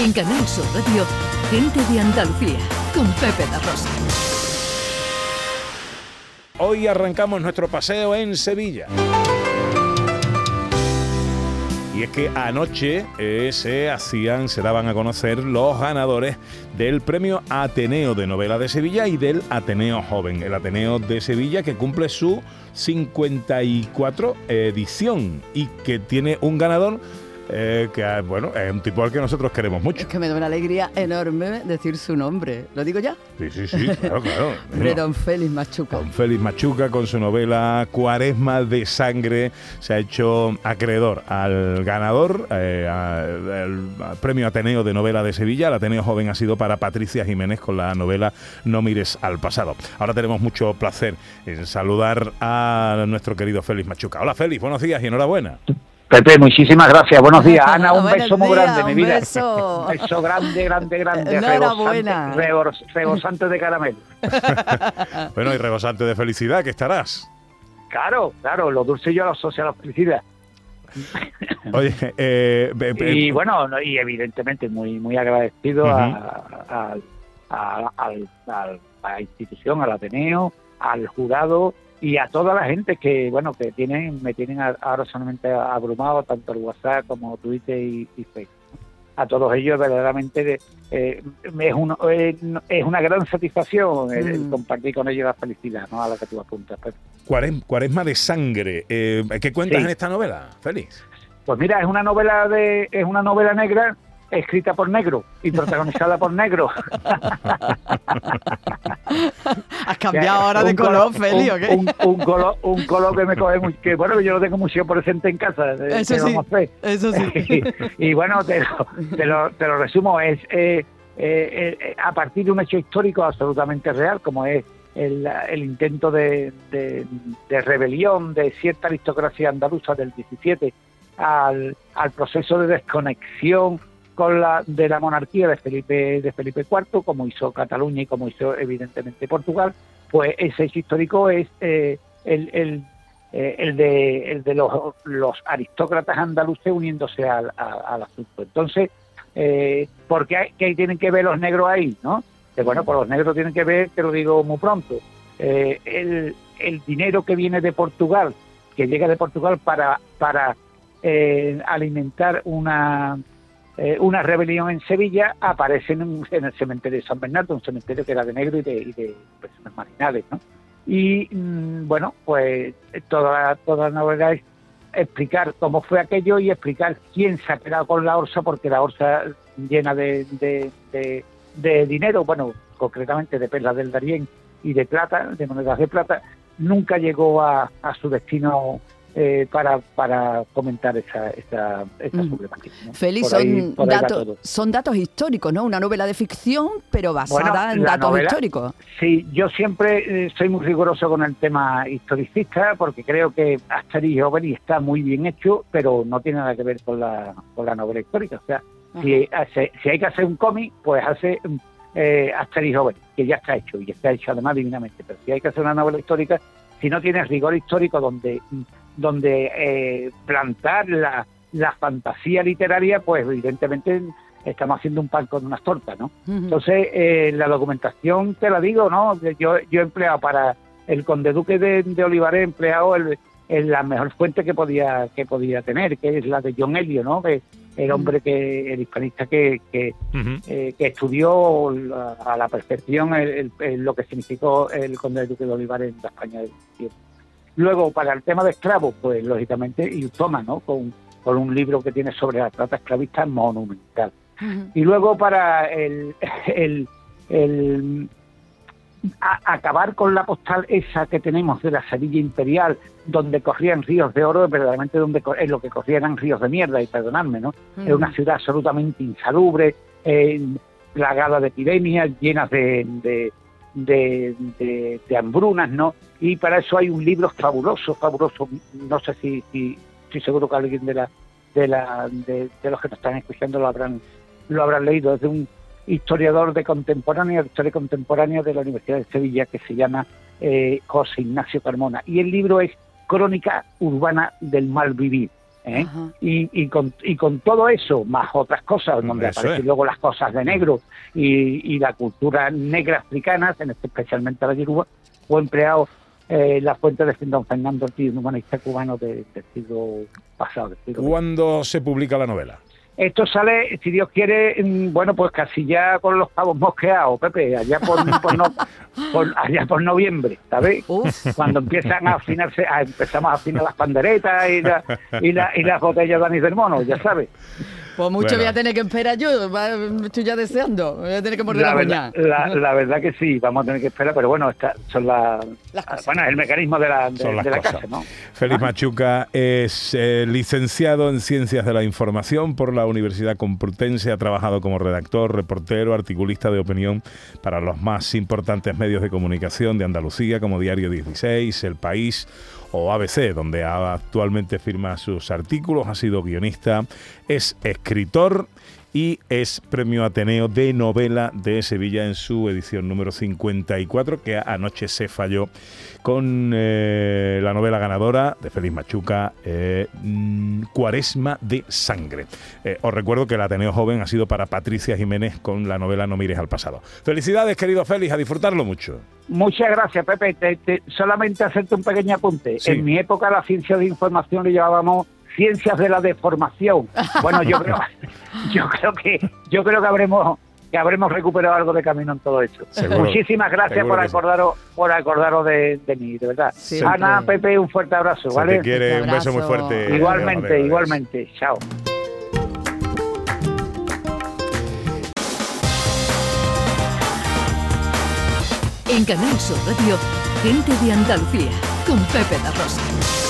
En Canal Sur Radio, Gente de Andalucía, con Pepe La Rosa. Hoy arrancamos nuestro paseo en Sevilla. Y es que anoche se hacían, se daban a conocer los ganadores del premio Ateneo de Novela de Sevilla y del Ateneo Joven. El Ateneo de Sevilla que cumple su 54 edición y que tiene un ganador eh, que ah, bueno, es un tipo al que nosotros queremos mucho. Es que me da una alegría enorme decir su nombre. ¿Lo digo ya? Sí, sí, sí, claro, claro. de don Félix Machuca. Don Félix Machuca con su novela Cuaresma de Sangre se ha hecho acreedor al ganador, eh, al, premio Ateneo de Novela de Sevilla. El Ateneo Joven ha sido para Patricia Jiménez con la novela No mires al pasado. Ahora tenemos mucho placer en saludar a nuestro querido Félix Machuca. Hola Félix, buenos días y enhorabuena. Pepe, muchísimas gracias. Buenos días, Ana. Un beso muy grande, mi vida. Beso. Un beso grande, grande, grande. Enhorabuena. Rebosante, de caramelo. bueno, y rebosante de felicidad, que estarás. Claro, claro, lo dulce yo lo asocio a la felicidad. Oye, eh, y bueno, y evidentemente muy muy agradecido a, la institución, al Ateneo, al jurado y a toda la gente que bueno que tienen me tienen ahora solamente abrumado tanto el WhatsApp como Twitter y, Facebook a todos ellos verdaderamente eh, es, uno, es, una gran satisfacción mm. compartir con ellos la felicidad ¿no? a la que tú apuntas Cuaresma de sangre eh, ¿qué cuentas en esta novela Félix? pues mira es una novela de es una novela negra escrita por negro y protagonizada por negro. Has cambiado ahora de color, Feli, ¿o qué? Un, color, un color que me coge muy, que bueno, yo lo tengo mucho presente en casa. Eso sí, eso sí. y, bueno, te lo, te lo, resumo, es eh, eh, eh, a partir de un hecho histórico absolutamente real, como es el, el intento de, de, de, rebelión de cierta aristocracia andaluza del 17 al, al proceso de desconexión con la de la monarquía de Felipe de Felipe IV, como hizo Cataluña y como hizo evidentemente Portugal, pues ese hecho histórico es eh, el, eh, el, de, el de los, los aristócratas andaluces uniéndose al, al asunto. Entonces, eh, ¿por qué, tienen que ver los negros ahí? ¿no? Que bueno, pues los negros tienen que ver, te lo digo muy pronto, eh, el, el dinero que viene de Portugal, que llega de Portugal para, para alimentar una eh, una rebelión en Sevilla, aparece en, el cementerio de San Bernardo, un cementerio que era de negro y de, personas marginales, ¿no? Y mm, bueno, pues toda, toda la novela es explicar cómo fue aquello y explicar quién se ha quedado con la orsa, porque la orsa llena de, de, dinero, bueno, concretamente de perlas del Darién y de plata, de monedas de plata, nunca llegó a, a su destino eh, para, para comentar esa, esa, esa mm. Félix, son, datos, son datos históricos, ¿no? Una novela de ficción, pero basada en datos históricos. Sí, yo siempre eh, soy muy riguroso con el tema historicista, porque creo que Asterix y está muy bien hecho, pero no tiene nada que ver con la, con la novela histórica. O sea, si, hace, si hay que hacer un cómic, pues hace eh, Asterix y que ya está hecho, y está hecho además divinamente. Pero si hay que hacer una novela histórica, si no tienes rigor histórico donde donde eh, plantar la, la, fantasía literaria, pues evidentemente estamos haciendo un pan con unas tortas, ¿no? Entonces, eh, la documentación, te la digo, ¿no? Yo, yo he empleado para el conde duque de, de Olivares, he empleado el, la mejor fuente que podía que podía tener, que es la de John Elio, ¿no? Que el hombre que el hispanista que que, eh, que estudió a la perfección lo que significó el conde duque de Olivares en la España del tiempo. Luego, para el tema de esclavos, pues lógicamente, y toma, ¿no? Con, un libro que tiene sobre la trata esclavista monumental. Y luego para el, el, acabar con la postal esa que tenemos de la Sevilla Imperial, donde corrían ríos de oro, verdaderamente donde es lo que corrían eran ríos de mierda, y perdonadme, ¿no? Es una ciudad absolutamente insalubre, eh, plagada de epidemias, llenas de de, de, hambrunas, ¿no? Y para eso hay un libro fabuloso, fabuloso, no sé si, si estoy seguro que alguien de la de, la, de, los que nos están escuchando lo habrán lo habrán leído, es de un historiador de contemporánea, de historia contemporánea de la Universidad de Sevilla que se llama eh, José Ignacio Carmona. Y el libro es Crónica Urbana del Mal Vivir. ¿Eh? y, con, y con todo eso, más otras cosas, donde aparecen luego las cosas de negro y, la cultura negra africana, especialmente la yoruba, fue empleado eh, la fuente de don Fernando Ortiz, un humanista cubano del siglo pasado. ¿Cuándo se publica la novela? Esto sale, si Dios quiere, mm, bueno, pues casi ya con los pavos mosqueados, Pepe, allá por, allá por noviembre, ¿sabes? Cuando empiezan a afinarse, empezamos a afinar las panderetas y, y, y las botellas de anís del mono, ya sabes. Pues mucho voy a tener que esperar yo, estoy ya deseando, voy a tener que morder la, verdad, la, verdad que sí, vamos a tener que esperar, pero bueno, esta, son las, bueno, el mecanismo de la, de, la casa, ¿no? Félix Machuca es eh, licenciado en Ciencias de la Información por la Universidad Complutense, ha trabajado como redactor, reportero, articulista de opinión para los más importantes medios de comunicación de Andalucía, como Diario 16, El País o ABC, donde actualmente firma sus artículos, ha sido guionista, es escritor y es Premio Ateneo de Novela de Sevilla en su edición número 54, que anoche se falló con eh, la novela ganadora de Félix Machuca, eh, mm, Cuaresma de Sangre. Eh, os recuerdo que el Ateneo Joven ha sido para Patricia Jiménez con la novela No mires al pasado. Felicidades, querido Félix, a disfrutarlo mucho. Muchas gracias, Pepe. solamente hacerte un pequeño apunte. En mi época la ciencia de información le llevábamos ciencias de la deformación. Bueno, yo creo, yo creo que yo creo que habremos que habremos recuperado algo de camino en todo esto. Muchísimas gracias por acordaros por acordaros de, mí, de verdad. Ana, Pepe, un fuerte abrazo, ¿vale? te quiere, un, beso muy fuerte. Igualmente, igualmente. Chao. En Canal Sur Radio, gente de Andalucía, con Pepe La Rosa.